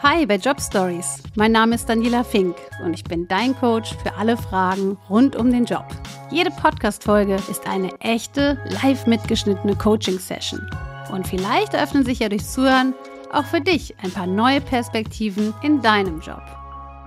Hi bei Job Stories. Mein Name ist Daniela Fink und ich bin dein Coach für alle Fragen rund um den Job. Jede Podcast-Folge ist eine echte, live mitgeschnittene Coaching-Session. Und vielleicht öffnen sich ja durchs Zuhören auch für dich ein paar neue Perspektiven in deinem Job.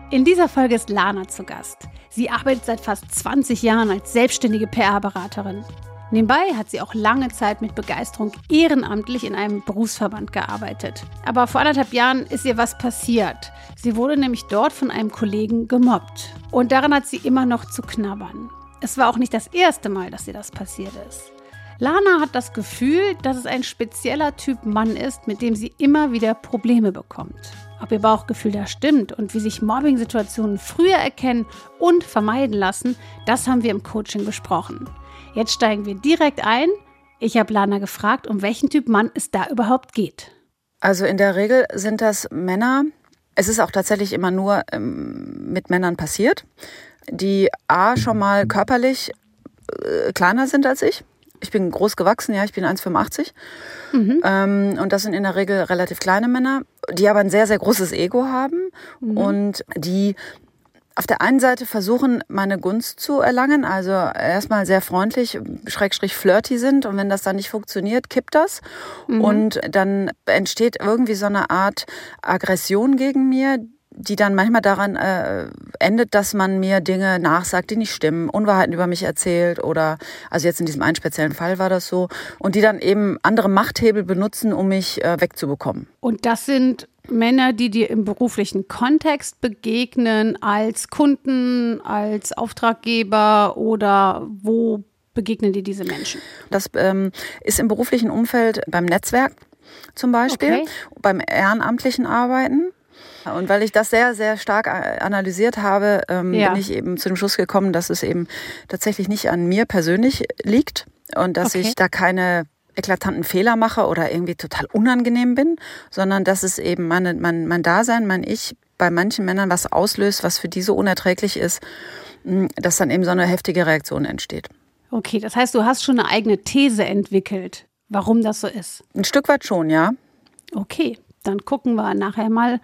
In dieser Folge ist Lana zu Gast. Sie arbeitet seit fast 20 Jahren als selbstständige PR-Beraterin. Nebenbei hat sie auch lange Zeit mit Begeisterung ehrenamtlich in einem Berufsverband gearbeitet. Aber vor anderthalb Jahren ist ihr was passiert. Sie wurde nämlich dort von einem Kollegen gemobbt. Und daran hat sie immer noch zu knabbern. Es war auch nicht das erste Mal, dass ihr das passiert ist. Lana hat das Gefühl, dass es ein spezieller Typ Mann ist, mit dem sie immer wieder Probleme bekommt. Ob ihr Bauchgefühl da stimmt und wie sich Mobbing-Situationen früher erkennen und vermeiden lassen, das haben wir im Coaching besprochen. Jetzt steigen wir direkt ein. Ich habe Lana gefragt, um welchen Typ Mann es da überhaupt geht. Also in der Regel sind das Männer. Es ist auch tatsächlich immer nur ähm, mit Männern passiert, die A schon mal körperlich äh, kleiner sind als ich. Ich bin groß gewachsen, ja, ich bin 1,85. Mhm. Ähm, und das sind in der Regel relativ kleine Männer, die aber ein sehr, sehr großes Ego haben mhm. und die auf der einen Seite versuchen, meine Gunst zu erlangen, also erstmal sehr freundlich, schrägstrich flirty sind und wenn das dann nicht funktioniert, kippt das mhm. und dann entsteht irgendwie so eine Art Aggression gegen mir, die dann manchmal daran äh, endet, dass man mir Dinge nachsagt, die nicht stimmen, Unwahrheiten über mich erzählt oder, also jetzt in diesem einen speziellen Fall war das so, und die dann eben andere Machthebel benutzen, um mich äh, wegzubekommen. Und das sind Männer, die dir im beruflichen Kontext begegnen, als Kunden, als Auftraggeber oder wo begegnen dir diese Menschen? Das ähm, ist im beruflichen Umfeld beim Netzwerk zum Beispiel, okay. beim ehrenamtlichen Arbeiten. Und weil ich das sehr, sehr stark analysiert habe, ähm, ja. bin ich eben zu dem Schluss gekommen, dass es eben tatsächlich nicht an mir persönlich liegt und dass okay. ich da keine eklatanten Fehler mache oder irgendwie total unangenehm bin, sondern dass es eben meine, mein, mein Dasein, mein Ich bei manchen Männern was auslöst, was für die so unerträglich ist, hm, dass dann eben so eine heftige Reaktion entsteht. Okay, das heißt, du hast schon eine eigene These entwickelt, warum das so ist. Ein Stück weit schon, ja. Okay, dann gucken wir nachher mal,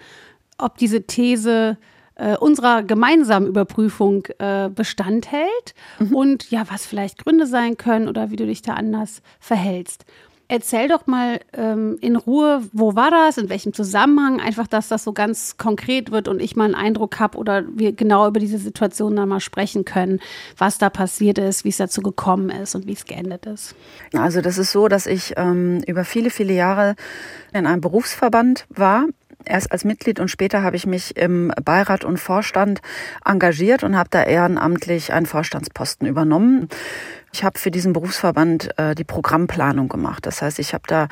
ob diese These äh, unserer gemeinsamen Überprüfung äh, Bestand hält mhm. und ja, was vielleicht Gründe sein können oder wie du dich da anders verhältst. Erzähl doch mal ähm, in Ruhe, wo war das, in welchem Zusammenhang, einfach, dass das so ganz konkret wird und ich mal einen Eindruck habe oder wir genau über diese Situation dann mal sprechen können, was da passiert ist, wie es dazu gekommen ist und wie es geendet ist. Also das ist so, dass ich ähm, über viele, viele Jahre in einem Berufsverband war erst als Mitglied und später habe ich mich im Beirat und Vorstand engagiert und habe da ehrenamtlich einen Vorstandsposten übernommen. Ich habe für diesen Berufsverband äh, die Programmplanung gemacht. Das heißt, ich habe da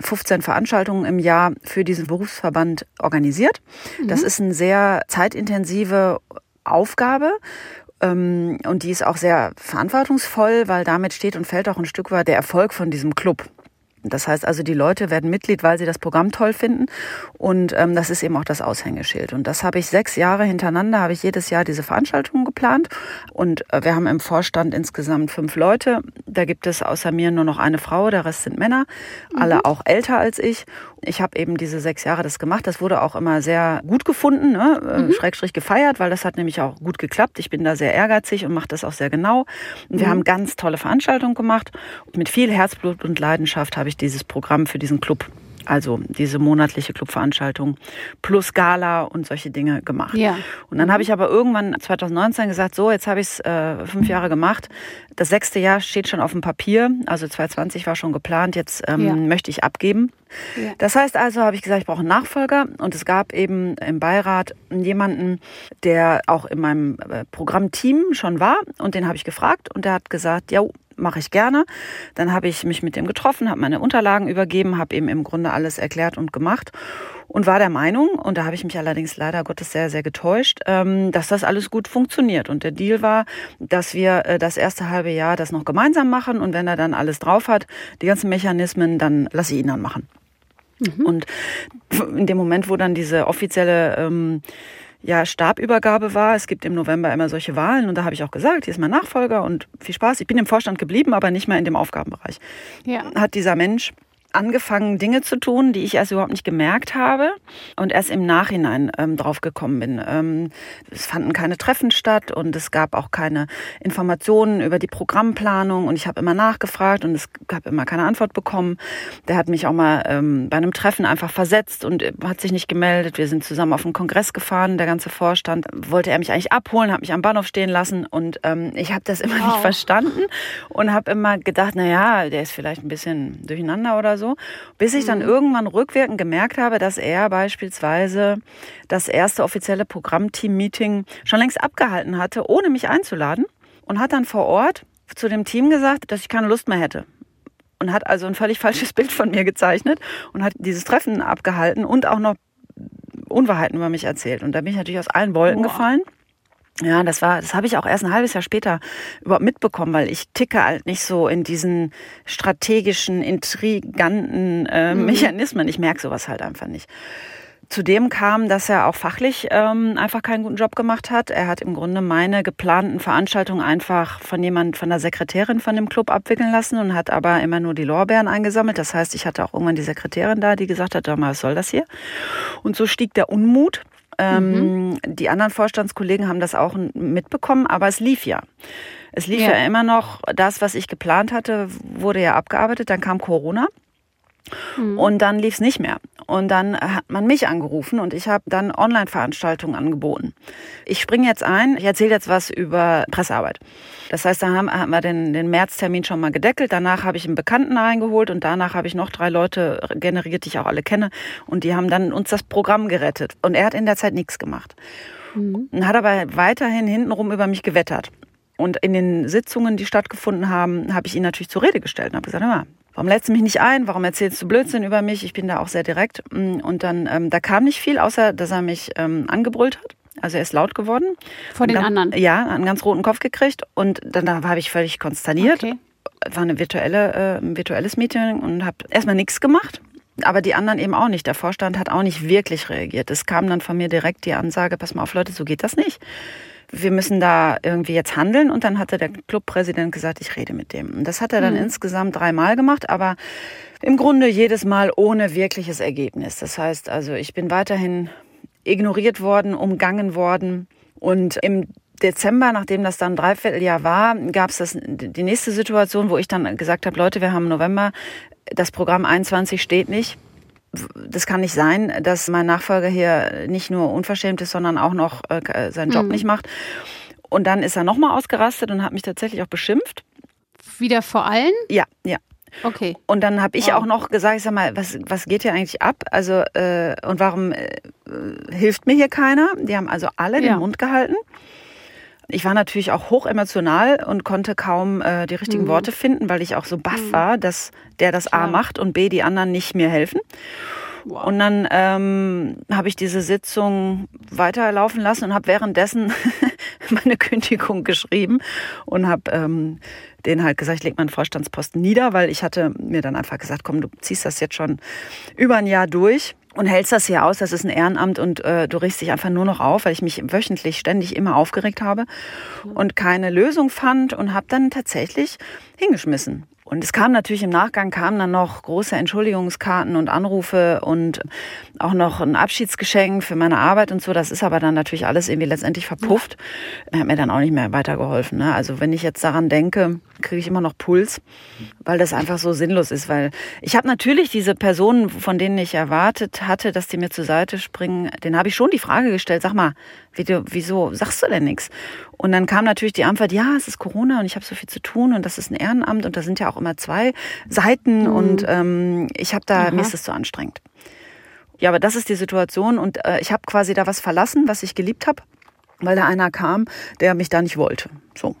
15 Veranstaltungen im Jahr für diesen Berufsverband organisiert. Mhm. Das ist eine sehr zeitintensive Aufgabe ähm, und die ist auch sehr verantwortungsvoll, weil damit steht und fällt auch ein Stück weit der Erfolg von diesem Club. Das heißt also, die Leute werden Mitglied, weil sie das Programm toll finden. Und ähm, das ist eben auch das Aushängeschild. Und das habe ich sechs Jahre hintereinander, habe ich jedes Jahr diese Veranstaltungen geplant. Und äh, wir haben im Vorstand insgesamt fünf Leute. Da gibt es außer mir nur noch eine Frau, der Rest sind Männer, mhm. alle auch älter als ich. Ich habe eben diese sechs Jahre das gemacht. Das wurde auch immer sehr gut gefunden, ne? Äh, mhm. Schrägstrich gefeiert, weil das hat nämlich auch gut geklappt. Ich bin da sehr ehrgeizig und mache das auch sehr genau. Und wir mhm. haben ganz tolle Veranstaltungen gemacht. mit viel Herzblut und Leidenschaft habe ich dieses Programm für diesen Club also diese monatliche Clubveranstaltung plus Gala und solche Dinge gemacht. Ja. Und dann habe ich aber irgendwann 2019 gesagt, so, jetzt habe ich es äh, fünf Jahre gemacht. Das sechste Jahr steht schon auf dem Papier, also 2020 war schon geplant, jetzt ähm, ja. möchte ich abgeben. Ja. Das heißt also, habe ich gesagt, ich brauche einen Nachfolger und es gab eben im Beirat jemanden, der auch in meinem äh, Programmteam schon war und den habe ich gefragt und der hat gesagt, ja, mache ich gerne. Dann habe ich mich mit dem getroffen, habe meine Unterlagen übergeben, habe ihm im Grunde alles erklärt und gemacht und war der Meinung, und da habe ich mich allerdings leider Gottes sehr, sehr getäuscht, ähm, dass das alles gut funktioniert. Und der Deal war, dass wir äh, das erste halbe Jahr das noch gemeinsam machen und wenn er dann alles drauf hat, die ganzen Mechanismen, dann lasse ich ihn dann machen. Mhm. Und in dem Moment, wo dann diese offizielle ähm, ja, Stabübergabe war. Es gibt im November immer solche Wahlen und da habe ich auch gesagt, hier ist mein Nachfolger und viel Spaß. Ich bin im Vorstand geblieben, aber nicht mehr in dem Aufgabenbereich. Ja. Hat dieser Mensch angefangen, Dinge zu tun, die ich erst überhaupt nicht gemerkt habe und erst im Nachhinein ähm, drauf gekommen bin. Ähm, es fanden keine Treffen statt und es gab auch keine Informationen über die Programmplanung und ich habe immer nachgefragt und es gab immer keine Antwort bekommen. Der hat mich auch mal ähm, bei einem Treffen einfach versetzt und äh, hat sich nicht gemeldet. Wir sind zusammen auf einen Kongress gefahren, der ganze Vorstand wollte er mich eigentlich abholen, hat mich am Bahnhof stehen lassen und ähm, ich habe das immer wow. nicht verstanden und habe immer gedacht, na ja, der ist vielleicht ein bisschen durcheinander oder so, bis ich dann mhm. irgendwann rückwirkend gemerkt habe, dass er beispielsweise das erste offizielle Programmteam-Meeting schon längst abgehalten hatte, ohne mich einzuladen und hat dann vor Ort zu dem Team gesagt, dass ich keine Lust mehr hätte und hat also ein völlig falsches Bild von mir gezeichnet und hat dieses Treffen abgehalten und auch noch Unwahrheiten über mich erzählt. Und da bin ich natürlich aus allen Wolken wow. gefallen. Ja, das war, das habe ich auch erst ein halbes Jahr später überhaupt mitbekommen, weil ich ticke halt nicht so in diesen strategischen, intriganten äh, mhm. Mechanismen. Ich merke sowas halt einfach nicht. Zudem kam, dass er auch fachlich ähm, einfach keinen guten Job gemacht hat. Er hat im Grunde meine geplanten Veranstaltungen einfach von jemand, von der Sekretärin von dem Club abwickeln lassen und hat aber immer nur die Lorbeeren eingesammelt. Das heißt, ich hatte auch irgendwann die Sekretärin da, die gesagt hat, mal, was soll das hier? Und so stieg der Unmut. Ähm, mhm. Die anderen Vorstandskollegen haben das auch mitbekommen, aber es lief ja. Es lief ja. ja immer noch, das, was ich geplant hatte, wurde ja abgearbeitet. Dann kam Corona. Mhm. Und dann lief es nicht mehr. Und dann hat man mich angerufen und ich habe dann Online-Veranstaltungen angeboten. Ich springe jetzt ein, ich erzähle jetzt was über Pressearbeit. Das heißt, da haben, haben wir den, den Märztermin schon mal gedeckelt. Danach habe ich einen Bekannten reingeholt und danach habe ich noch drei Leute generiert, die ich auch alle kenne. Und die haben dann uns das Programm gerettet. Und er hat in der Zeit nichts gemacht. Mhm. Und hat aber weiterhin hintenrum über mich gewettert. Und in den Sitzungen, die stattgefunden haben, habe ich ihn natürlich zur Rede gestellt und habe gesagt, hör mal, warum lädst du mich nicht ein? Warum erzählst du Blödsinn über mich? Ich bin da auch sehr direkt. Mm, und dann, ähm, da kam nicht viel, außer dass er mich ähm, angebrüllt hat. Also er ist laut geworden. Vor den dann, anderen? Ja, einen ganz roten Kopf gekriegt. Und dann da habe ich völlig konsterniert. Okay. War eine virtuelle, äh, ein virtuelles Meeting und habe erstmal nichts gemacht. Aber die anderen eben auch nicht. Der Vorstand hat auch nicht wirklich reagiert. Es kam dann von mir direkt die Ansage, pass mal auf Leute, so geht das nicht wir müssen da irgendwie jetzt handeln. Und dann hatte der Clubpräsident gesagt, ich rede mit dem. Und das hat er dann mhm. insgesamt dreimal gemacht, aber im Grunde jedes Mal ohne wirkliches Ergebnis. Das heißt also, ich bin weiterhin ignoriert worden, umgangen worden. Und im Dezember, nachdem das dann Dreivierteljahr war, gab es die nächste Situation, wo ich dann gesagt habe, Leute, wir haben November, das Programm 21 steht nicht das kann nicht sein, dass mein Nachfolger hier nicht nur unverschämt ist, sondern auch noch äh, seinen Job mhm. nicht macht. Und dann ist er nochmal ausgerastet und hat mich tatsächlich auch beschimpft. Wieder vor allen? Ja, ja. Okay. Und dann habe ich wow. auch noch gesagt, ich sag mal, was, was geht hier eigentlich ab? Also, äh, und warum äh, hilft mir hier keiner? Die haben also alle ja. den Mund gehalten. Ich war natürlich auch hoch emotional und konnte kaum äh, die richtigen mhm. Worte finden, weil ich auch so baff mhm. war, dass der das Klar. A macht und B die anderen nicht mir helfen. Wow. Und dann ähm, habe ich diese Sitzung weiterlaufen lassen und habe währenddessen meine Kündigung geschrieben und habe ähm, denen halt gesagt, ich lege meinen Vorstandsposten nieder, weil ich hatte mir dann einfach gesagt, komm, du ziehst das jetzt schon über ein Jahr durch und hältst das hier aus, das ist ein Ehrenamt und äh, du riechst dich einfach nur noch auf, weil ich mich wöchentlich ständig immer aufgeregt habe und keine Lösung fand und habe dann tatsächlich hingeschmissen. Und es kam natürlich im Nachgang, kamen dann noch große Entschuldigungskarten und Anrufe und auch noch ein Abschiedsgeschenk für meine Arbeit und so. Das ist aber dann natürlich alles irgendwie letztendlich verpufft. Hat mir dann auch nicht mehr weitergeholfen. Ne? Also wenn ich jetzt daran denke, kriege ich immer noch Puls, weil das einfach so sinnlos ist. Weil ich habe natürlich diese Personen, von denen ich erwartet hatte, dass die mir zur Seite springen, denen habe ich schon die Frage gestellt, sag mal, wieso sagst du denn nichts? Und dann kam natürlich die Antwort, ja, es ist Corona und ich habe so viel zu tun und das ist ein Ehrenamt und da sind ja auch immer zwei Seiten mhm. und ähm, ich habe da, Aha. mir ist das zu anstrengend. Ja, aber das ist die Situation und äh, ich habe quasi da was verlassen, was ich geliebt habe, weil da einer kam, der mich da nicht wollte. So.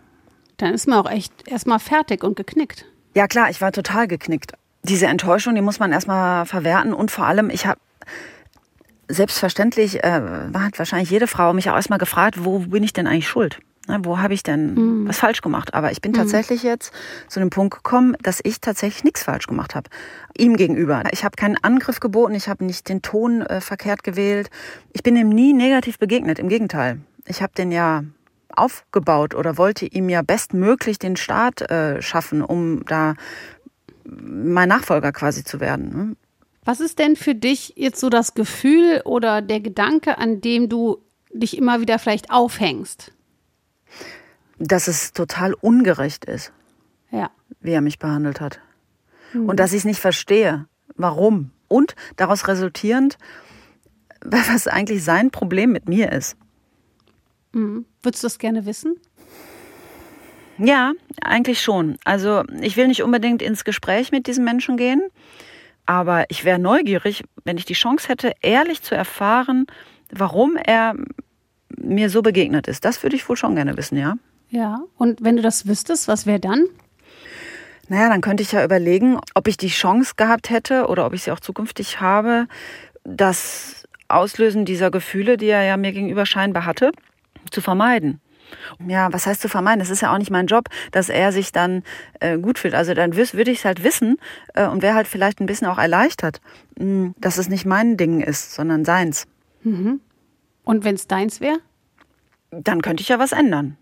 Dann ist man auch echt erstmal fertig und geknickt. Ja klar, ich war total geknickt. Diese Enttäuschung, die muss man erstmal verwerten und vor allem, ich habe selbstverständlich, äh, hat wahrscheinlich jede Frau mich auch erstmal gefragt, wo bin ich denn eigentlich schuld? Na, wo habe ich denn mhm. was falsch gemacht? Aber ich bin mhm. tatsächlich jetzt zu dem Punkt gekommen, dass ich tatsächlich nichts falsch gemacht habe. Ihm gegenüber. Ich habe keinen Angriff geboten, ich habe nicht den Ton äh, verkehrt gewählt. Ich bin ihm nie negativ begegnet, im Gegenteil. Ich habe den ja aufgebaut oder wollte ihm ja bestmöglich den Start äh, schaffen, um da mein Nachfolger quasi zu werden. Was ist denn für dich jetzt so das Gefühl oder der Gedanke, an dem du dich immer wieder vielleicht aufhängst? Dass es total ungerecht ist, ja. wie er mich behandelt hat. Mhm. Und dass ich es nicht verstehe. Warum? Und daraus resultierend, was eigentlich sein Problem mit mir ist. Mhm. Würdest du das gerne wissen? Ja, eigentlich schon. Also ich will nicht unbedingt ins Gespräch mit diesem Menschen gehen, aber ich wäre neugierig, wenn ich die Chance hätte, ehrlich zu erfahren, warum er mir so begegnet ist. Das würde ich wohl schon gerne wissen, ja. Ja, und wenn du das wüsstest, was wäre dann? Naja, dann könnte ich ja überlegen, ob ich die Chance gehabt hätte oder ob ich sie auch zukünftig habe, das Auslösen dieser Gefühle, die er ja mir gegenüber scheinbar hatte, zu vermeiden. Ja, was heißt zu vermeiden? Das ist ja auch nicht mein Job, dass er sich dann äh, gut fühlt. Also dann würde ich es halt wissen äh, und wäre halt vielleicht ein bisschen auch erleichtert, mh, hm, dass es nicht mein Ding ist, sondern seins. Mhm. Und wenn es deins wäre? Dann könnte ich ja was ändern.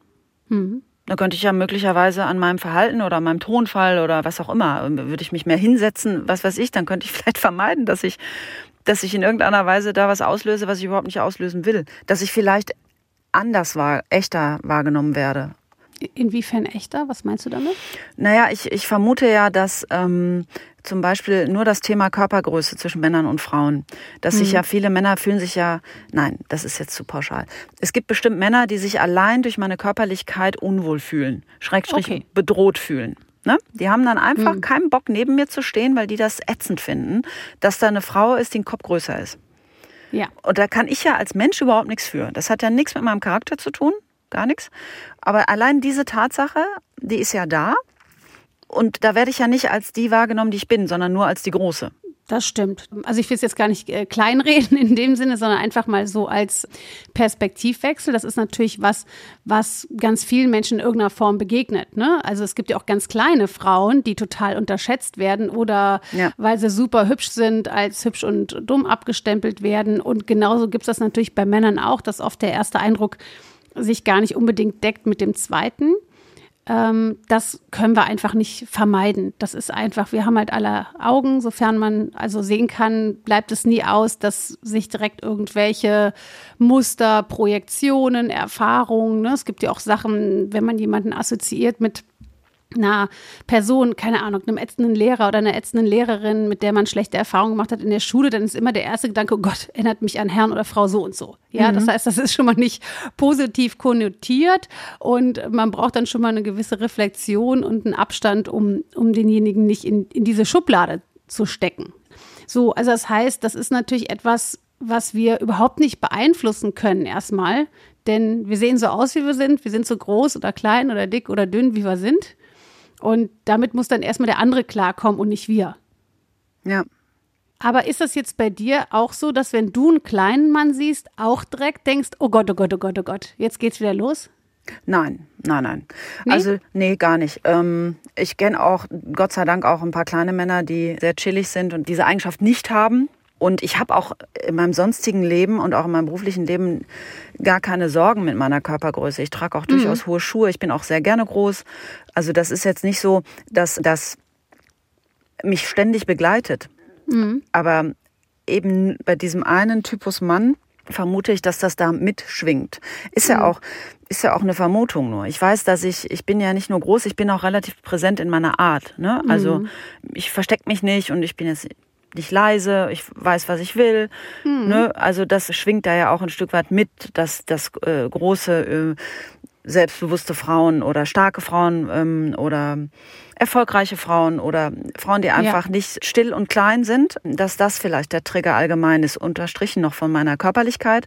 Mhm. Dann könnte ich ja möglicherweise an meinem Verhalten oder an meinem Tonfall oder was auch immer, würde ich mich mehr hinsetzen, was weiß ich, dann könnte ich vielleicht vermeiden, dass ich, dass ich in irgendeiner Weise da was auslöse, was ich überhaupt nicht auslösen will. Dass ich vielleicht anders war, echter wahrgenommen werde. Inwiefern echter? Was meinst du damit? Naja, ich, ich vermute ja, dass ähm, zum Beispiel nur das Thema Körpergröße zwischen Männern und Frauen, dass mhm. sich ja viele Männer fühlen sich ja, nein, das ist jetzt zu pauschal. Es gibt bestimmt Männer, die sich allein durch meine Körperlichkeit unwohl fühlen, schrägstrich okay. bedroht fühlen. Ne? Die haben dann einfach mhm. keinen Bock, neben mir zu stehen, weil die das ätzend finden, dass da eine Frau ist, die ein Kopf größer ist. Ja. Und da kann ich ja als Mensch überhaupt nichts für. Das hat ja nichts mit meinem Charakter zu tun, gar nichts. Aber allein diese Tatsache, die ist ja da. Und da werde ich ja nicht als die wahrgenommen, die ich bin, sondern nur als die große. Das stimmt. Also ich will es jetzt gar nicht äh, kleinreden in dem Sinne, sondern einfach mal so als Perspektivwechsel. Das ist natürlich was, was ganz vielen Menschen in irgendeiner Form begegnet. Ne? Also es gibt ja auch ganz kleine Frauen, die total unterschätzt werden oder ja. weil sie super hübsch sind, als hübsch und dumm abgestempelt werden. Und genauso gibt es das natürlich bei Männern auch, dass oft der erste Eindruck sich gar nicht unbedingt deckt mit dem zweiten ähm, das können wir einfach nicht vermeiden. Das ist einfach, wir haben halt alle Augen, sofern man also sehen kann, bleibt es nie aus, dass sich direkt irgendwelche Muster, Projektionen, Erfahrungen, ne? es gibt ja auch Sachen, wenn man jemanden assoziiert mit einer Person, keine Ahnung, einem ätzenden Lehrer oder einer ätzenden Lehrerin, mit der man schlechte Erfahrungen gemacht hat in der Schule, dann ist immer der erste Gedanke, oh Gott, erinnert mich an Herrn oder Frau so und so. Ja, mhm. das heißt, das ist schon mal nicht positiv konnotiert und man braucht dann schon mal eine gewisse Reflexion und einen Abstand, um, um denjenigen nicht in, in diese Schublade zu stecken. So, also das heißt, das ist natürlich etwas, was wir überhaupt nicht beeinflussen können erstmal, denn wir sehen so aus, wie wir sind, wir sind so groß oder klein oder dick oder dünn, wie wir sind. Und damit muss dann erstmal der andere klarkommen und nicht wir. Ja. Aber ist das jetzt bei dir auch so, dass wenn du einen kleinen Mann siehst, auch direkt denkst, oh Gott, oh Gott, oh Gott, oh Gott, jetzt geht's wieder los? Nein, nein, nein. Nee? Also, nee, gar nicht. Ähm, ich kenne auch, Gott sei Dank, auch ein paar kleine Männer, die sehr chillig sind und diese Eigenschaft nicht haben. Und ich habe auch in meinem sonstigen Leben und auch in meinem beruflichen Leben gar keine Sorgen mit meiner Körpergröße. Ich trage auch durchaus mhm. hohe Schuhe. Ich bin auch sehr gerne groß. Also das ist jetzt nicht so, dass das mich ständig begleitet. Mhm. Aber eben bei diesem einen Typus Mann vermute ich, dass das da mitschwingt. Ist ja mhm. auch, ist ja auch eine Vermutung nur. Ich weiß, dass ich, ich bin ja nicht nur groß, ich bin auch relativ präsent in meiner Art. Ne? Also mhm. ich verstecke mich nicht und ich bin jetzt nicht leise, ich weiß, was ich will. Mhm. Ne? Also das schwingt da ja auch ein Stück weit mit, dass das äh, große, äh, selbstbewusste Frauen oder starke Frauen ähm, oder erfolgreiche Frauen oder Frauen, die einfach ja. nicht still und klein sind, dass das vielleicht der Trigger allgemein ist, unterstrichen noch von meiner Körperlichkeit.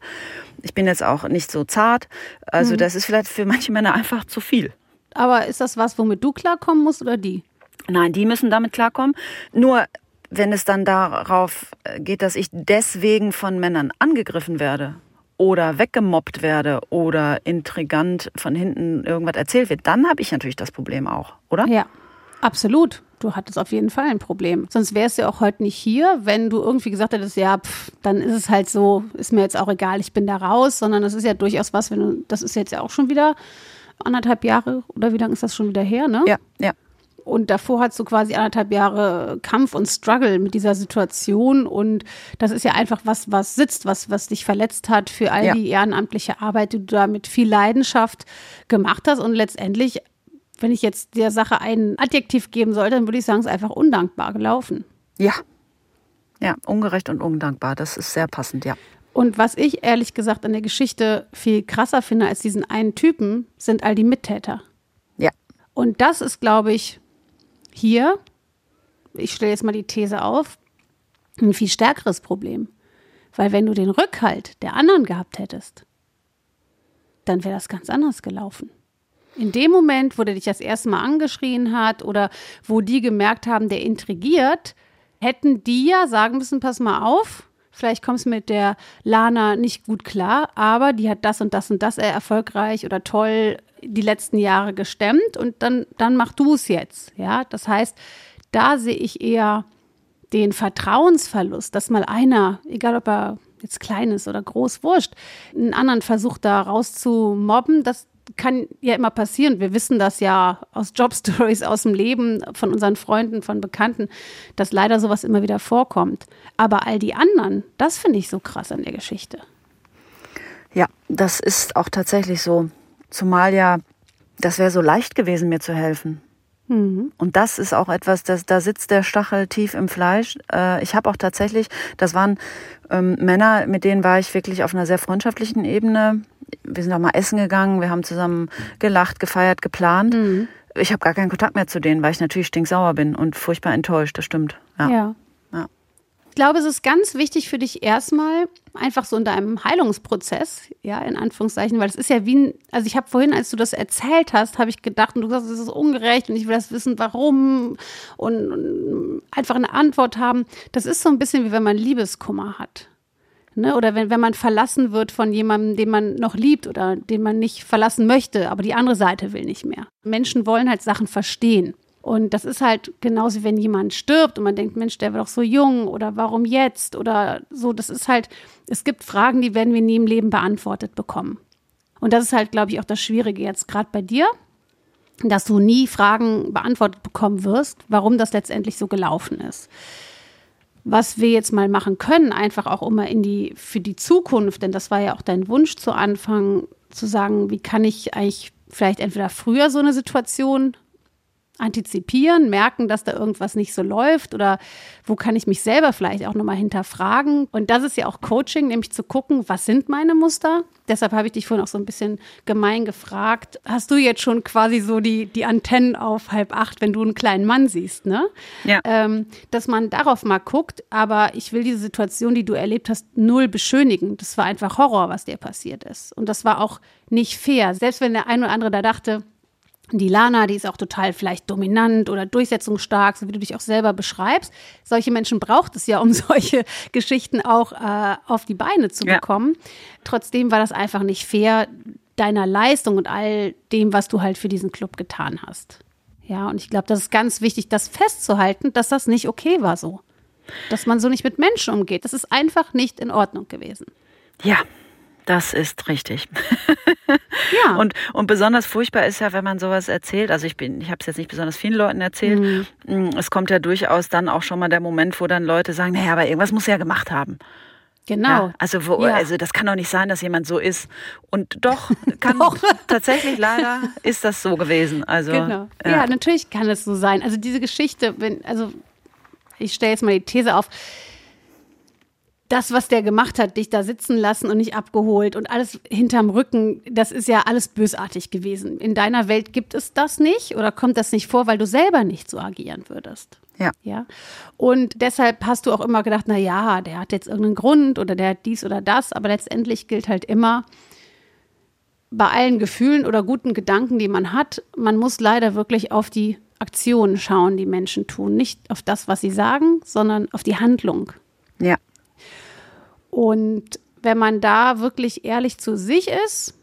Ich bin jetzt auch nicht so zart. Also mhm. das ist vielleicht für manche Männer einfach zu viel. Aber ist das was, womit du klarkommen musst oder die? Nein, die müssen damit klarkommen. Nur wenn es dann darauf äh, geht, dass ich deswegen von Männern angegriffen werde oder weggemobbt werde oder intrigant von hinten irgendwas erzählt wird, dann habe ich natürlich das Problem auch, oder? Ja, absolut. Du hattest auf jeden Fall ein Problem. Sonst wärst du auch heute nicht hier, wenn du irgendwie gesagt hättest, ja, pff, dann ist es halt so, ist mir jetzt auch egal, ich bin da raus, sondern das ist ja durchaus was, wenn du, das ist jetzt ja auch schon wieder anderthalb Jahre oder wie lange ist das schon wieder her, ne? Ja, ja. Und davor hast du quasi anderthalb Jahre Kampf und Struggle mit dieser Situation. Und das ist ja einfach was, was sitzt, was, was dich verletzt hat für all ja. die ehrenamtliche Arbeit, die du da mit viel Leidenschaft gemacht hast. Und letztendlich, wenn ich jetzt der Sache ein Adjektiv geben sollte, dann würde ich sagen, es ist einfach undankbar gelaufen. Ja. Ja, ungerecht und undankbar. Das ist sehr passend, ja. Und was ich ehrlich gesagt an der Geschichte viel krasser finde als diesen einen Typen, sind all die Mittäter. Ja. Und das ist, glaube ich, hier, ich stelle jetzt mal die These auf, ein viel stärkeres Problem. Weil wenn du den Rückhalt der anderen gehabt hättest, dann wäre das ganz anders gelaufen. In dem Moment, wo der dich das erste Mal angeschrien hat oder wo die gemerkt haben, der intrigiert, hätten die ja sagen müssen, pass mal auf, vielleicht kommst du mit der Lana nicht gut klar, aber die hat das und das und das erfolgreich oder toll die letzten Jahre gestemmt und dann, dann mach du es jetzt. Ja, das heißt, da sehe ich eher den Vertrauensverlust, dass mal einer, egal ob er jetzt klein ist oder groß, wurscht, einen anderen versucht da rauszumobben, das kann ja immer passieren. Wir wissen das ja aus Jobstories, aus dem Leben, von unseren Freunden, von Bekannten, dass leider sowas immer wieder vorkommt. Aber all die anderen, das finde ich so krass an der Geschichte. Ja, das ist auch tatsächlich so. Zumal ja, das wäre so leicht gewesen, mir zu helfen. Mhm. Und das ist auch etwas, das, da sitzt der Stachel tief im Fleisch. Äh, ich habe auch tatsächlich, das waren ähm, Männer, mit denen war ich wirklich auf einer sehr freundschaftlichen Ebene. Wir sind auch mal essen gegangen, wir haben zusammen gelacht, gefeiert, geplant. Mhm. Ich habe gar keinen Kontakt mehr zu denen, weil ich natürlich stinksauer bin und furchtbar enttäuscht, das stimmt. ja. ja glaube, es ist ganz wichtig für dich erstmal einfach so in deinem Heilungsprozess, ja, in Anführungszeichen, weil es ist ja wie ein, also ich habe vorhin, als du das erzählt hast, habe ich gedacht, und du sagst, es ist ungerecht und ich will das wissen, warum und, und einfach eine Antwort haben. Das ist so ein bisschen wie wenn man Liebeskummer hat. Ne? Oder wenn, wenn man verlassen wird von jemandem, den man noch liebt oder den man nicht verlassen möchte, aber die andere Seite will nicht mehr. Menschen wollen halt Sachen verstehen. Und das ist halt genauso, wenn jemand stirbt und man denkt, Mensch, der war doch so jung oder warum jetzt oder so. Das ist halt, es gibt Fragen, die werden wir nie im Leben beantwortet bekommen. Und das ist halt, glaube ich, auch das Schwierige jetzt gerade bei dir, dass du nie Fragen beantwortet bekommen wirst, warum das letztendlich so gelaufen ist. Was wir jetzt mal machen können, einfach auch immer in die, für die Zukunft, denn das war ja auch dein Wunsch zu Anfang, zu sagen, wie kann ich eigentlich vielleicht entweder früher so eine Situation antizipieren, merken, dass da irgendwas nicht so läuft oder wo kann ich mich selber vielleicht auch nochmal hinterfragen. Und das ist ja auch Coaching, nämlich zu gucken, was sind meine Muster? Deshalb habe ich dich vorhin auch so ein bisschen gemein gefragt. Hast du jetzt schon quasi so die, die Antennen auf halb acht, wenn du einen kleinen Mann siehst, ne? Ja. Ähm, dass man darauf mal guckt, aber ich will diese Situation, die du erlebt hast, null beschönigen. Das war einfach Horror, was dir passiert ist. Und das war auch nicht fair. Selbst wenn der ein oder andere da dachte, die Lana, die ist auch total vielleicht dominant oder durchsetzungsstark, so wie du dich auch selber beschreibst. Solche Menschen braucht es ja, um solche Geschichten auch äh, auf die Beine zu bekommen. Ja. Trotzdem war das einfach nicht fair deiner Leistung und all dem, was du halt für diesen Club getan hast. Ja, und ich glaube, das ist ganz wichtig, das festzuhalten, dass das nicht okay war so. Dass man so nicht mit Menschen umgeht. Das ist einfach nicht in Ordnung gewesen. Ja, das ist richtig. ja. Und, und besonders furchtbar ist ja, wenn man sowas erzählt. Also ich bin, ich habe es jetzt nicht besonders vielen Leuten erzählt. Mhm. Mm, es kommt ja durchaus dann auch schon mal der Moment, wo dann Leute sagen, naja, aber irgendwas muss er ja gemacht haben. Genau. Ja, also, wo, ja. also das kann doch nicht sein, dass jemand so ist. Und doch, kann doch. tatsächlich leider ist das so gewesen. Also, genau. ja. ja, natürlich kann es so sein. Also diese Geschichte, wenn, also ich stelle jetzt mal die These auf, das, was der gemacht hat, dich da sitzen lassen und nicht abgeholt und alles hinterm Rücken, das ist ja alles bösartig gewesen. In deiner Welt gibt es das nicht oder kommt das nicht vor, weil du selber nicht so agieren würdest. Ja. ja. Und deshalb hast du auch immer gedacht, na ja, der hat jetzt irgendeinen Grund oder der hat dies oder das, aber letztendlich gilt halt immer, bei allen Gefühlen oder guten Gedanken, die man hat, man muss leider wirklich auf die Aktionen schauen, die Menschen tun. Nicht auf das, was sie sagen, sondern auf die Handlung. Ja. Und wenn man da wirklich ehrlich zu sich ist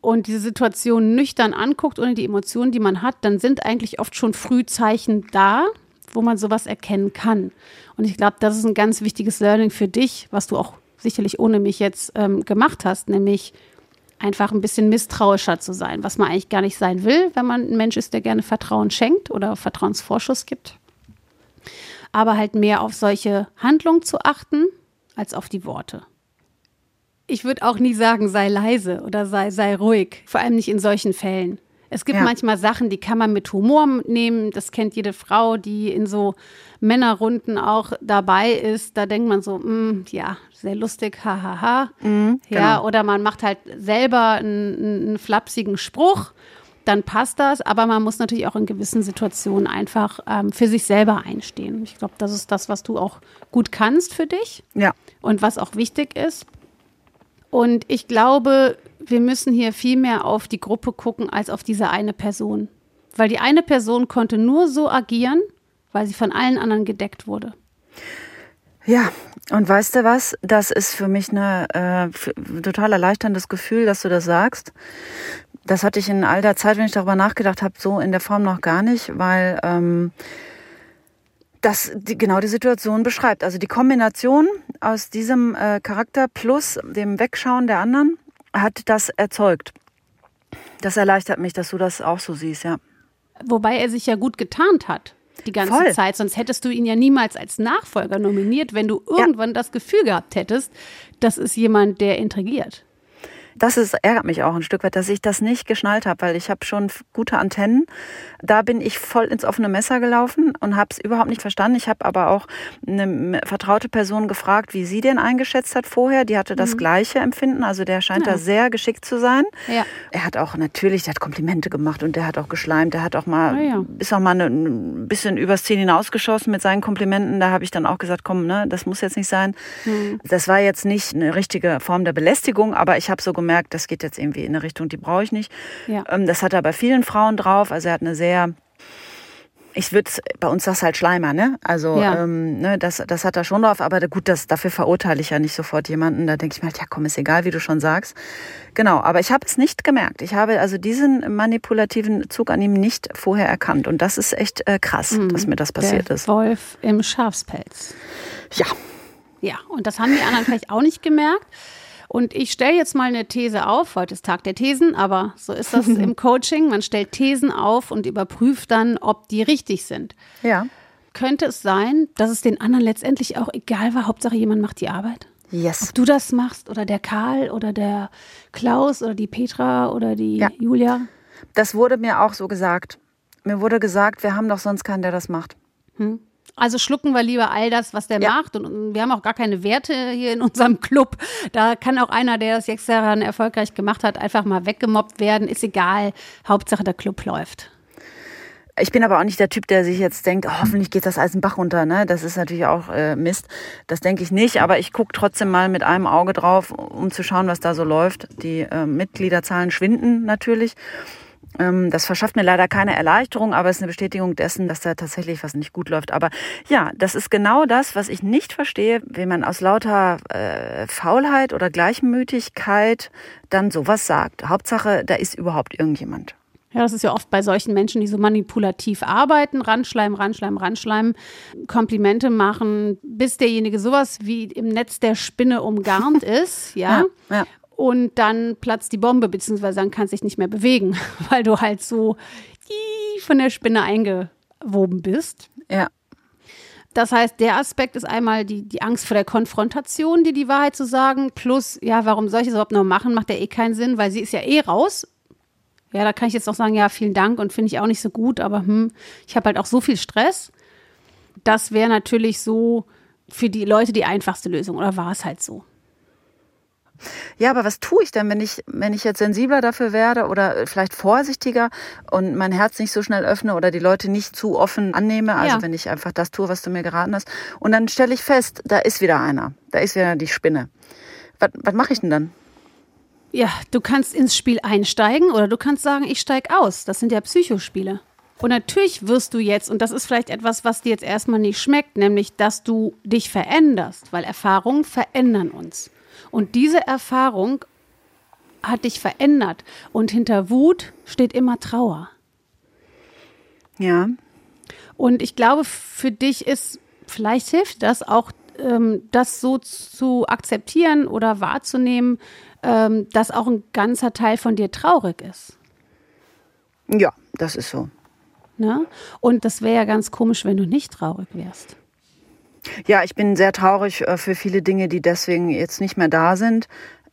und diese Situation nüchtern anguckt, ohne die Emotionen, die man hat, dann sind eigentlich oft schon Frühzeichen da, wo man sowas erkennen kann. Und ich glaube, das ist ein ganz wichtiges Learning für dich, was du auch sicherlich ohne mich jetzt ähm, gemacht hast, nämlich einfach ein bisschen misstrauischer zu sein, was man eigentlich gar nicht sein will, wenn man ein Mensch ist, der gerne Vertrauen schenkt oder Vertrauensvorschuss gibt. Aber halt mehr auf solche Handlungen zu achten, als auf die Worte. Ich würde auch nie sagen, sei leise oder sei, sei ruhig, vor allem nicht in solchen Fällen. Es gibt ja. manchmal Sachen, die kann man mit Humor nehmen. Das kennt jede Frau, die in so Männerrunden auch dabei ist. Da denkt man so, mm, ja, sehr lustig, hahaha. Ha, ha. mhm, ja, genau. oder man macht halt selber einen, einen flapsigen Spruch. Dann passt das, aber man muss natürlich auch in gewissen Situationen einfach ähm, für sich selber einstehen. Ich glaube, das ist das, was du auch gut kannst für dich. Ja. Und was auch wichtig ist. Und ich glaube, wir müssen hier viel mehr auf die Gruppe gucken als auf diese eine Person. Weil die eine Person konnte nur so agieren, weil sie von allen anderen gedeckt wurde. Ja, und weißt du was? Das ist für mich ein äh, total erleichterndes Gefühl, dass du das sagst. Das hatte ich in all der Zeit, wenn ich darüber nachgedacht habe, so in der Form noch gar nicht, weil ähm, das die, genau die Situation beschreibt. Also die Kombination aus diesem äh, Charakter plus dem Wegschauen der anderen hat das erzeugt. Das erleichtert mich, dass du das auch so siehst, ja. Wobei er sich ja gut getarnt hat die ganze Voll. Zeit, sonst hättest du ihn ja niemals als Nachfolger nominiert, wenn du irgendwann ja. das Gefühl gehabt hättest, das ist jemand, der intrigiert das ist, ärgert mich auch ein Stück weit, dass ich das nicht geschnallt habe, weil ich habe schon gute Antennen. Da bin ich voll ins offene Messer gelaufen und habe es überhaupt nicht verstanden. Ich habe aber auch eine vertraute Person gefragt, wie sie den eingeschätzt hat vorher. Die hatte das mhm. gleiche Empfinden, also der scheint ja. da sehr geschickt zu sein. Ja. Er hat auch natürlich, der hat Komplimente gemacht und der hat auch geschleimt. Der hat auch mal, oh ja. ist auch mal ein bisschen übers Ziel hinausgeschossen mit seinen Komplimenten. Da habe ich dann auch gesagt, komm, ne, das muss jetzt nicht sein. Mhm. Das war jetzt nicht eine richtige Form der Belästigung, aber ich habe so gemerkt, gemerkt, das geht jetzt irgendwie in eine Richtung, die brauche ich nicht. Ja. Ähm, das hat er bei vielen Frauen drauf. Also er hat eine sehr ich würde bei uns das halt Schleimer, ne? Also ja. ähm, ne, das, das hat er schon drauf, aber gut, das, dafür verurteile ich ja nicht sofort jemanden. Da denke ich mir halt, ja komm, ist egal, wie du schon sagst. Genau, aber ich habe es nicht gemerkt. Ich habe also diesen manipulativen Zug an ihm nicht vorher erkannt. Und das ist echt äh, krass, mhm. dass mir das passiert Der ist. Wolf im Schafspelz. Ja. Ja, und das haben die anderen vielleicht auch nicht gemerkt. Und ich stelle jetzt mal eine These auf. Heute ist Tag der Thesen, aber so ist das im Coaching. Man stellt Thesen auf und überprüft dann, ob die richtig sind. Ja. Könnte es sein, dass es den anderen letztendlich auch egal war, Hauptsache jemand macht die Arbeit? Yes. Ob du das machst oder der Karl oder der Klaus oder die Petra oder die ja. Julia? Das wurde mir auch so gesagt. Mir wurde gesagt, wir haben doch sonst keinen, der das macht. Hm. Also schlucken wir lieber all das, was der ja. macht. Und wir haben auch gar keine Werte hier in unserem Club. Da kann auch einer, der das sechs Jahre erfolgreich gemacht hat, einfach mal weggemobbt werden. Ist egal. Hauptsache der Club läuft. Ich bin aber auch nicht der Typ, der sich jetzt denkt, oh, hoffentlich geht das alles im Bach runter. Ne? Das ist natürlich auch äh, Mist. Das denke ich nicht. Aber ich gucke trotzdem mal mit einem Auge drauf, um zu schauen, was da so läuft. Die äh, Mitgliederzahlen schwinden natürlich. Ähm, das verschafft mir leider keine Erleichterung, aber es ist eine Bestätigung dessen, dass da tatsächlich was nicht gut läuft. Aber ja, das ist genau das, was ich nicht verstehe, wenn man aus lauter äh, Faulheit oder Gleichmütigkeit dann sowas sagt. Hauptsache, da ist überhaupt irgendjemand. Ja, das ist ja oft bei solchen Menschen, die so manipulativ arbeiten, ranschleimen, ranschleimen, ranschleimen, Komplimente machen, bis derjenige sowas wie im Netz der Spinne umgarnt ist, ja. ja, ja und dann platzt die Bombe, beziehungsweise dann kannst du dich nicht mehr bewegen, weil du halt so von der Spinne eingewoben bist. Ja. Das heißt, der Aspekt ist einmal die, die Angst vor der Konfrontation, dir die Wahrheit zu sagen, plus, ja, warum soll ich das überhaupt noch machen? Macht ja eh keinen Sinn, weil sie ist ja eh raus. Ja, da kann ich jetzt auch sagen, ja, vielen Dank und finde ich auch nicht so gut, aber hm, ich habe halt auch so viel Stress. Das wäre natürlich so für die Leute die einfachste Lösung, oder war es halt so? Ja, aber was tue ich denn, wenn ich, wenn ich jetzt sensibler dafür werde oder vielleicht vorsichtiger und mein Herz nicht so schnell öffne oder die Leute nicht zu offen annehme? Also ja. wenn ich einfach das tue, was du mir geraten hast. Und dann stelle ich fest, da ist wieder einer. Da ist wieder die Spinne. Was, was mache ich denn dann? Ja, du kannst ins Spiel einsteigen oder du kannst sagen, ich steige aus. Das sind ja Psychospiele. Und natürlich wirst du jetzt, und das ist vielleicht etwas, was dir jetzt erstmal nicht schmeckt, nämlich, dass du dich veränderst, weil Erfahrungen verändern uns. Und diese Erfahrung hat dich verändert. Und hinter Wut steht immer Trauer. Ja. Und ich glaube, für dich ist, vielleicht hilft das auch ähm, das so zu akzeptieren oder wahrzunehmen, ähm, dass auch ein ganzer Teil von dir traurig ist. Ja, das ist so. Ne? Und das wäre ja ganz komisch, wenn du nicht traurig wärst. Ja, ich bin sehr traurig äh, für viele Dinge, die deswegen jetzt nicht mehr da sind.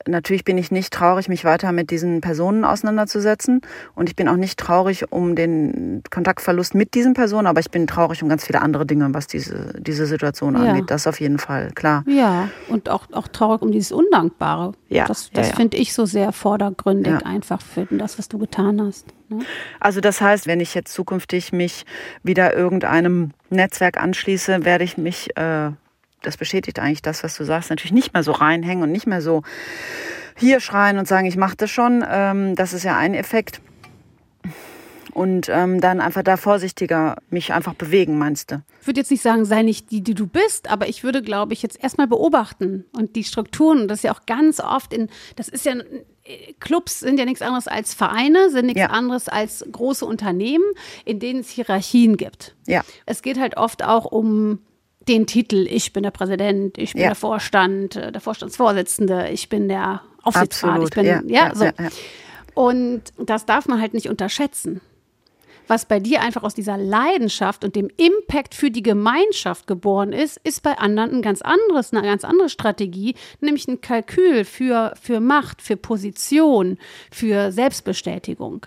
Natürlich bin ich nicht traurig, mich weiter mit diesen Personen auseinanderzusetzen. Und ich bin auch nicht traurig um den Kontaktverlust mit diesen Personen, aber ich bin traurig um ganz viele andere Dinge, was diese, diese Situation ja. angeht. Das auf jeden Fall, klar. Ja, und auch, auch traurig um dieses Undankbare. Ja. Das, das ja, ja. finde ich so sehr vordergründig ja. einfach für das, was du getan hast. Ne? Also das heißt, wenn ich jetzt zukünftig mich wieder irgendeinem Netzwerk anschließe, werde ich mich äh, das bestätigt eigentlich das, was du sagst, natürlich nicht mehr so reinhängen und nicht mehr so hier schreien und sagen, ich mache das schon. Ähm, das ist ja ein Effekt. Und ähm, dann einfach da vorsichtiger mich einfach bewegen, meinst du? Ich würde jetzt nicht sagen, sei nicht die, die du bist, aber ich würde, glaube ich, jetzt erstmal beobachten und die Strukturen, und das ist ja auch ganz oft in, das ist ja Clubs sind ja nichts anderes als Vereine, sind nichts ja. anderes als große Unternehmen, in denen es Hierarchien gibt. Ja. Es geht halt oft auch um den Titel, ich bin der Präsident, ich bin ja. der Vorstand, äh, der Vorstandsvorsitzende, ich bin der Aufsichtsrat, ich bin, ja, ja, so. Und das darf man halt nicht unterschätzen. Was bei dir einfach aus dieser Leidenschaft und dem Impact für die Gemeinschaft geboren ist, ist bei anderen ein ganz anderes, eine ganz andere Strategie, nämlich ein Kalkül für, für Macht, für Position, für Selbstbestätigung.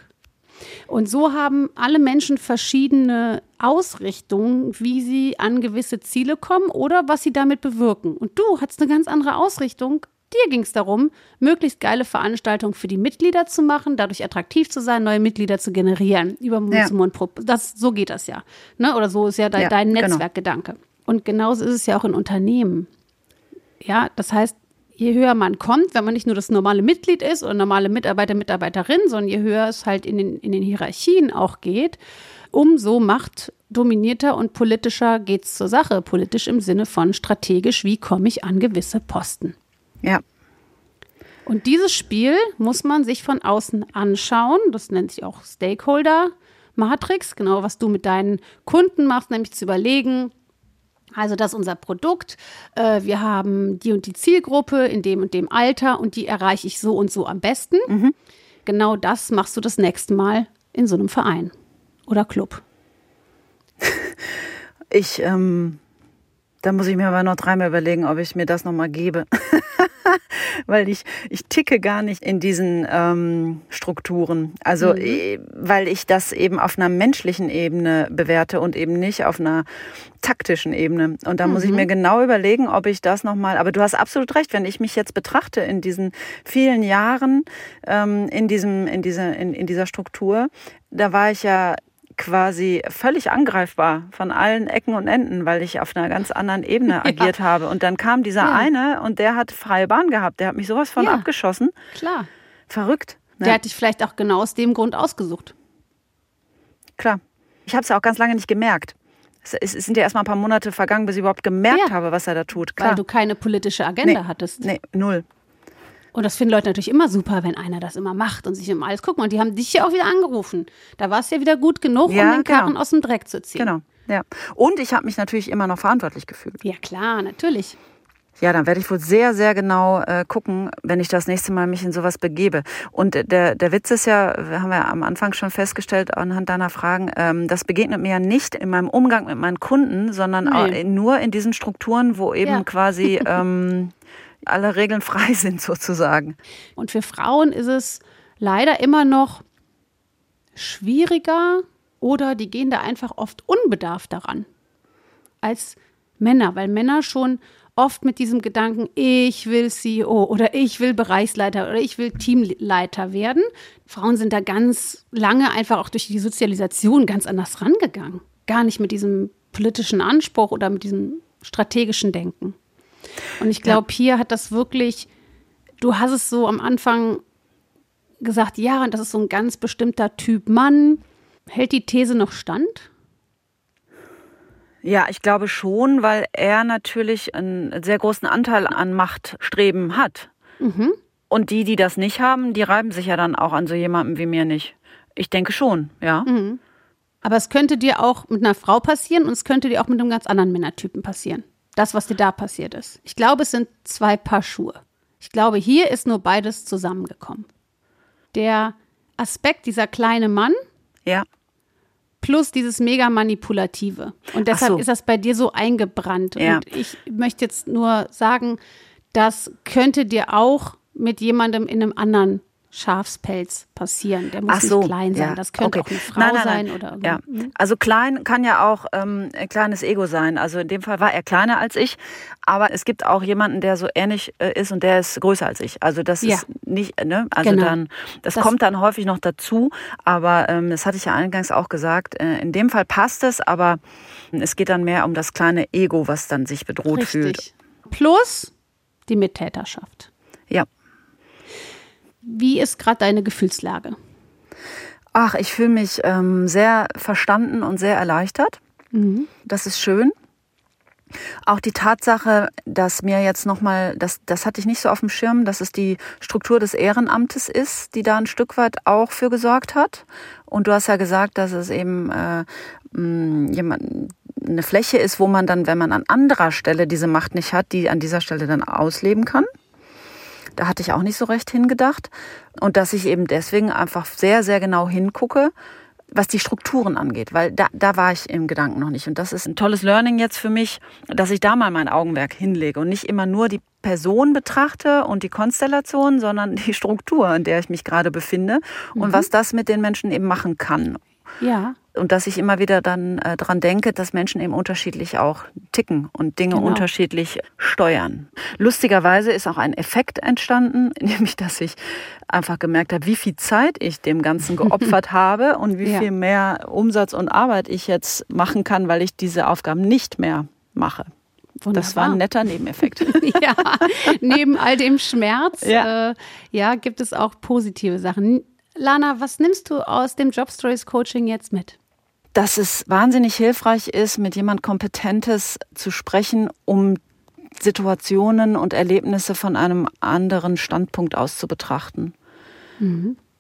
Und so haben alle Menschen verschiedene Ausrichtungen, wie sie an gewisse Ziele kommen oder was sie damit bewirken. Und du hast eine ganz andere Ausrichtung. Dir ging es darum, möglichst geile Veranstaltungen für die Mitglieder zu machen, dadurch attraktiv zu sein, neue Mitglieder zu generieren, über Mund ja. zu Mund. Das, so geht das ja. Ne? Oder so ist ja, de ja dein genau. Netzwerkgedanke. Genau. Und genauso ist es ja auch in Unternehmen. Ja, das heißt, je höher man kommt, wenn man nicht nur das normale Mitglied ist oder normale Mitarbeiter, Mitarbeiterin, sondern je höher es halt in den, in den Hierarchien auch geht, umso machtdominierter und politischer geht es zur Sache. Politisch im Sinne von strategisch, wie komme ich an gewisse Posten. Ja. Und dieses Spiel muss man sich von außen anschauen. Das nennt sich auch Stakeholder Matrix, genau was du mit deinen Kunden machst, nämlich zu überlegen, also das ist unser Produkt. Äh, wir haben die und die Zielgruppe in dem und dem Alter und die erreiche ich so und so am besten. Mhm. Genau das machst du das nächste Mal in so einem Verein oder Club. Ich, ähm, da muss ich mir aber noch dreimal überlegen, ob ich mir das nochmal gebe. weil ich, ich ticke gar nicht in diesen ähm, Strukturen. Also, mhm. Eh, weil ich das eben auf einer menschlichen Ebene bewerte und eben nicht auf einer taktischen Ebene. Und da mhm. muss ich mhm. mir genau überlegen, ob ich das nochmal, aber du hast absolut recht, wenn ich mich jetzt betrachte in diesen vielen Jahren ähm, in, diesem, in, diese, in, in dieser Struktur, da war ich ja quasi völlig angreifbar von allen Ecken und Enden, weil ich auf einer ganz anderen Ebene agiert ja. habe. Und dann kam dieser ja. eine und der hat freie Bahn gehabt. Der hat mich sowas von ja. abgeschossen. Klar. Verrückt. Ne? Der hat dich vielleicht auch genau aus dem Grund ausgesucht. Klar. Ich habe es ja auch ganz lange nicht gemerkt. Es, sind ja erst mal ein paar Monate vergangen, bis ich überhaupt gemerkt habe, was er da tut. Klar. Weil du keine politische Agenda nee, hattest. Nee, null. Und das finden Leute natürlich immer super, wenn einer das immer macht und sich um alles guckt. Und die haben dich ja auch wieder angerufen. Da war es ja wieder gut genug, ja, um den Karren genau. aus dem Dreck zu ziehen. Genau, ja. Und ich habe mich natürlich immer noch verantwortlich gefühlt. Ja, klar, natürlich. Ja, dann werde ich wohl sehr, sehr genau äh, gucken, wenn ich das nächste Mal mich in sowas begebe. Und der, der Witz ist ja, haben wir am Anfang schon festgestellt anhand deiner Fragen, ähm, das begegnet mir ja nicht in meinem Umgang mit meinen Kunden, sondern nee. nur in diesen Strukturen, wo eben ja. quasi ähm, alle Regeln frei sind sozusagen. Und für Frauen ist es leider immer noch schwieriger oder die gehen da einfach oft unbedarft daran als Männer, weil Männer schon oft mit diesem Gedanken, ich will CEO oder ich will Bereichsleiter oder ich will Teamleiter werden. Frauen sind da ganz lange einfach auch durch die Sozialisation ganz anders rangegangen. Gar nicht mit diesem politischen Anspruch oder mit diesem strategischen Denken. Und ich glaube, ja. hier hat das wirklich, du hast es so am Anfang gesagt, ja, das ist so ein ganz bestimmter Typ Mann. Hält die These noch stand? Ja, ich glaube schon, weil er natürlich einen sehr großen Anteil an Machtstreben hat. Mhm. Und die, die das nicht haben, die reiben sich ja dann auch an so jemandem wie mir nicht. Ich denke schon, ja. Mhm. Aber es könnte dir auch mit einer Frau passieren und es könnte dir auch mit einem ganz anderen Männertypen passieren. Das, was dir da passiert ist. Ich glaube, es sind zwei Paar Schuhe. Ich glaube, hier ist nur beides zusammengekommen. Der Aspekt, dieser kleine Mann, Ja. plus dieses mega manipulative. Und deshalb so. ist das bei dir so eingebrannt. Ja. Und ich möchte jetzt nur sagen, das könnte dir auch mit jemandem in einem anderen Schafspelz passieren. Der muss so, nicht klein sein. ja. Das könnte okay. auch eine Frau nein, nein, sein nein. oder ja. Mhm. Also klein kann ja auch ähm, ein kleines Ego sein. Also in dem Fall war er kleiner als ich, aber es gibt auch jemanden, der so ähnlich äh, ist und der ist größer als ich. Also das Ja. ist nicht, ne? Also Genau. dann, das, Das- kommt dann häufig noch dazu. Aber ähm, das hatte ich ja eingangs auch gesagt. Äh, in dem Fall passt es, aber es geht dann mehr um das kleine Ego, was dann sich bedroht fühlt. Richtig. Plus die Mittäterschaft. Ja. Wie ist gerade deine Gefühlslage? Ach, ich fühle mich ähm, sehr verstanden und sehr erleichtert. Das ist schön. Auch die Tatsache, dass mir jetzt nochmal, das, das hatte ich nicht so auf dem Schirm, dass es die Struktur des Ehrenamtes ist, die da ein Stück weit auch für gesorgt hat. Und du hast ja gesagt, dass es eben äh, mh, jemand, eine Fläche ist, wo man dann, wenn man an anderer Stelle diese Macht nicht hat, die an dieser Stelle dann ausleben kann. Da hatte ich auch nicht so recht hingedacht. Und dass ich eben deswegen einfach sehr, sehr genau hingucke, was die Strukturen angeht, weil da, da war ich im Gedanken noch nicht. Und das ist ein tolles Learning jetzt für mich, dass ich da mal mein Augenwerk hinlege und nicht immer nur die Person betrachte und die Konstellation, sondern die Struktur, in der ich mich gerade befinde und was das mit den Menschen eben machen kann. Ja. Und dass ich immer wieder dann äh, dran denke, dass Menschen eben unterschiedlich auch ticken und Dinge Genau. unterschiedlich steuern. Lustigerweise ist auch ein Effekt entstanden, nämlich dass ich einfach gemerkt habe, wie viel Zeit ich dem Ganzen geopfert habe und wie Ja. viel mehr Umsatz und Arbeit ich jetzt machen kann, weil ich diese Aufgaben nicht mehr mache. Das war ein Wunderbar. netter Nebeneffekt. ja, neben all dem Schmerz, Ja. Äh, ja, gibt es auch positive Sachen. Lana, was nimmst du aus dem Job Stories Coaching jetzt mit? Dass es wahnsinnig hilfreich ist, mit jemand Kompetentes zu sprechen, um Situationen und Erlebnisse von einem anderen Standpunkt aus zu betrachten.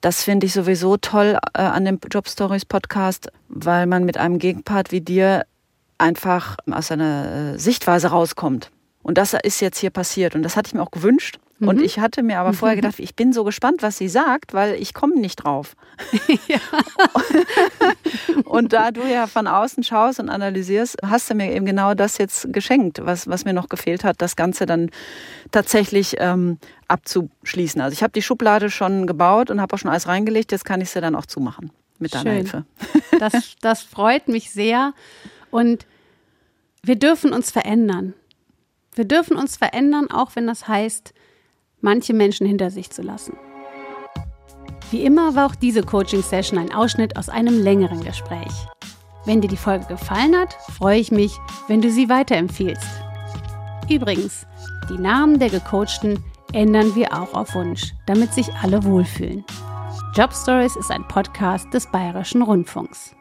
Das finde ich sowieso toll äh, an dem Job Stories Podcast, weil man mit einem Gegenpart wie dir einfach aus einer äh, Sichtweise rauskommt. Und das ist jetzt hier passiert. Und das hatte ich mir auch gewünscht. Und ich hatte mir aber vorher gedacht, ich bin so gespannt, was sie sagt, weil ich komme nicht drauf. Und da du ja von außen schaust und analysierst, hast du mir eben genau das jetzt geschenkt, was, was mir noch gefehlt hat, das Ganze dann tatsächlich ähm, abzuschließen. Also ich habe die Schublade schon gebaut und habe auch schon alles reingelegt, jetzt kann ich sie dann auch zumachen mit deiner Schön. Hilfe. Das, das freut mich sehr. Und wir dürfen uns verändern. Wir dürfen uns verändern, auch wenn das heißt, manche Menschen hinter sich zu lassen. Wie immer war auch diese Coaching-Session ein Ausschnitt aus einem längeren Gespräch. Wenn dir die Folge gefallen hat, freue ich mich, wenn du sie weiterempfiehlst. Übrigens, die Namen der Gecoachten ändern wir auch auf Wunsch, damit sich alle wohlfühlen. Job Stories ist ein Podcast des Bayerischen Rundfunks.